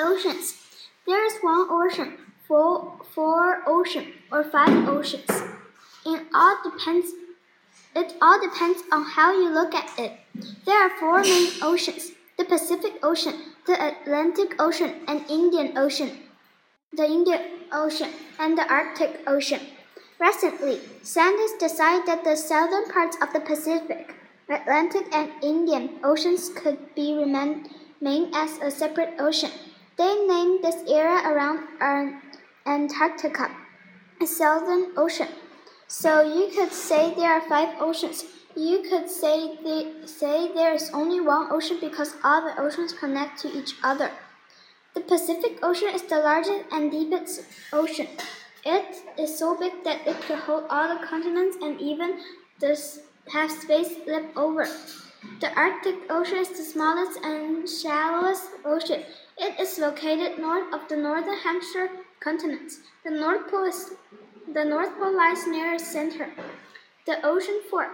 Oceans. There is one ocean, four, four ocean, or five oceans. It all depends. It all depends on how you look at it. There are four main oceans: the Pacific Ocean, the Atlantic Ocean, and Indian Ocean, the Indian Ocean, and the Arctic Ocean. Recently, scientists decided that the southern parts of the Pacific, Atlantic, and Indian Oceans could be remained as a separate ocean. They named this area around Antarctica a Southern Ocean. So you could say there are five oceans. You could say, they, say there is only one ocean because all the oceans connect to each other. The Pacific Ocean is the largest and deepest ocean. It is so big that it could hold all the continents and even have space left over. The Arctic Ocean is the smallest and shallowest ocean. It is located north of the northern hemisphere continent. The North Pole is, the North Pole lies near its center. The ocean floor.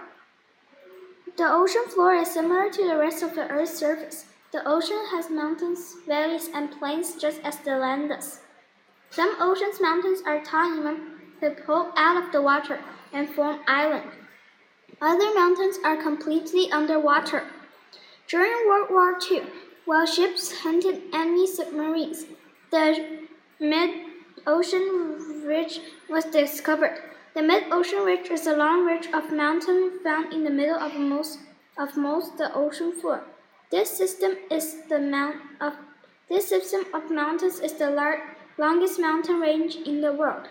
The ocean floor is similar to the rest of the Earth's surface. The ocean has mountains, valleys, and plains just as the land does. Some ocean's mountains are tall enough to pull out of the water and form islands. Other mountains are completely underwater. During World War II, while ships hunted enemy submarines, the mid-ocean ridge was discovered. The mid-ocean ridge is a long ridge of mountain found in the middle of most of most the ocean floor. This system is the mount of this system of mountains is the lar- longest mountain range in the world.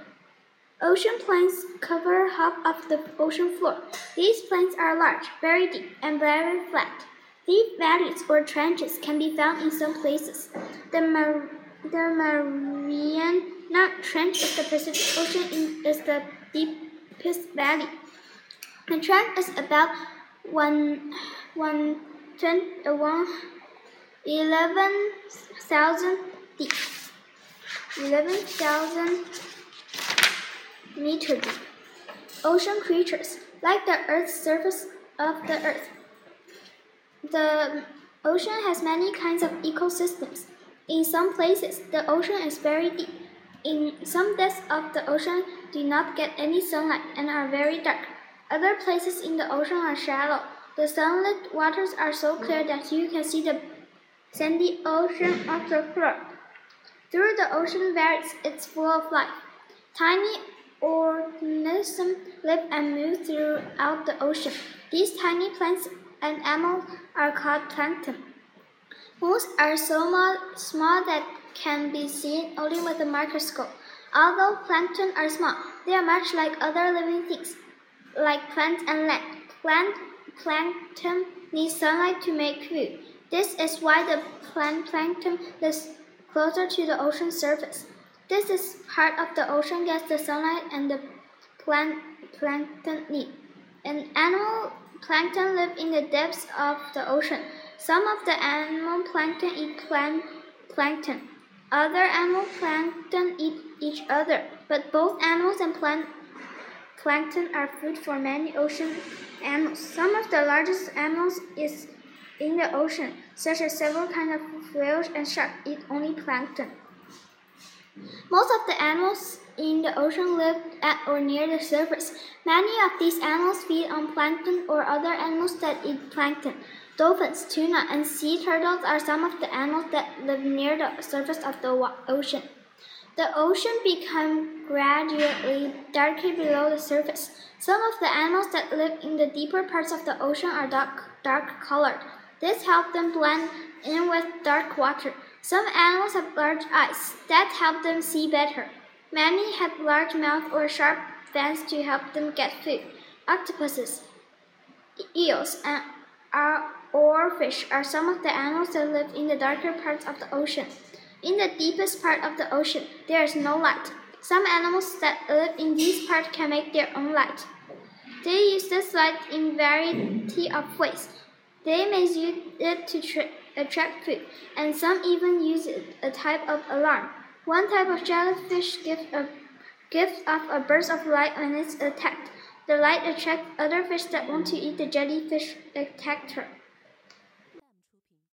Ocean plains cover half of the ocean floor. These plains are large, very deep, and very flat. Deep valleys or trenches can be found in some places. The, Mar- the Mariana Trench of the Pacific Ocean in, is the deepest valley. The trench is about one, one, ten, uh, one, 11,000 deep. 11,000 meter deep. Ocean creatures, like the Earth's surface of the Earth, the ocean has many kinds of ecosystems. In some places, the ocean is very deep. In some depths of the ocean do not get any sunlight and are very dark. Other places in the ocean are shallow. The sunlit waters are so clear that you can see the sandy ocean of the floor. Through the ocean valleys, it's full of life. Tiny organisms live and move throughout the ocean. These tiny plants and animals are called plankton. Most are so small that can be seen only with a microscope. Although plankton are small, they are much like other living things, like plants and land. Plant plankton need sunlight to make food. This is why the plant plankton lives closer to the ocean surface. This is part of the ocean gets the sunlight and the plant plankton need. An animal Plankton live in the depths of the ocean. Some of the animal plankton eat plankton. Other animal plankton eat each other, but both animals and plankton are food for many ocean animals. Some of the largest animals is in the ocean, such as several kinds of whales and sharks, eat only plankton. Most of the animals in the ocean live at or near the surface. Many of these animals feed on plankton or other animals that eat plankton. Dolphins, tuna, and sea turtles are some of the animals that live near the surface of the ocean. The ocean becomes gradually darker below the surface. Some of the animals that live in the deeper parts of the ocean are dark, dark colored. This helps them blend in with dark water. Some animals have large eyes that help them see better. Many have large mouths or sharp fangs to help them get food. Octopuses, eels, and oarfish are some of the animals that live in the darker parts of the ocean. In the deepest part of the ocean, there is no light. Some animals that live in these parts can make their own light. They use this light in variety of ways. They may use it to attract food, and some even use it a type of alarm. One type of jellyfish gives, a, gives off a burst of light when it's attacked. The light attracts other fish that want to eat the jellyfish attacked her.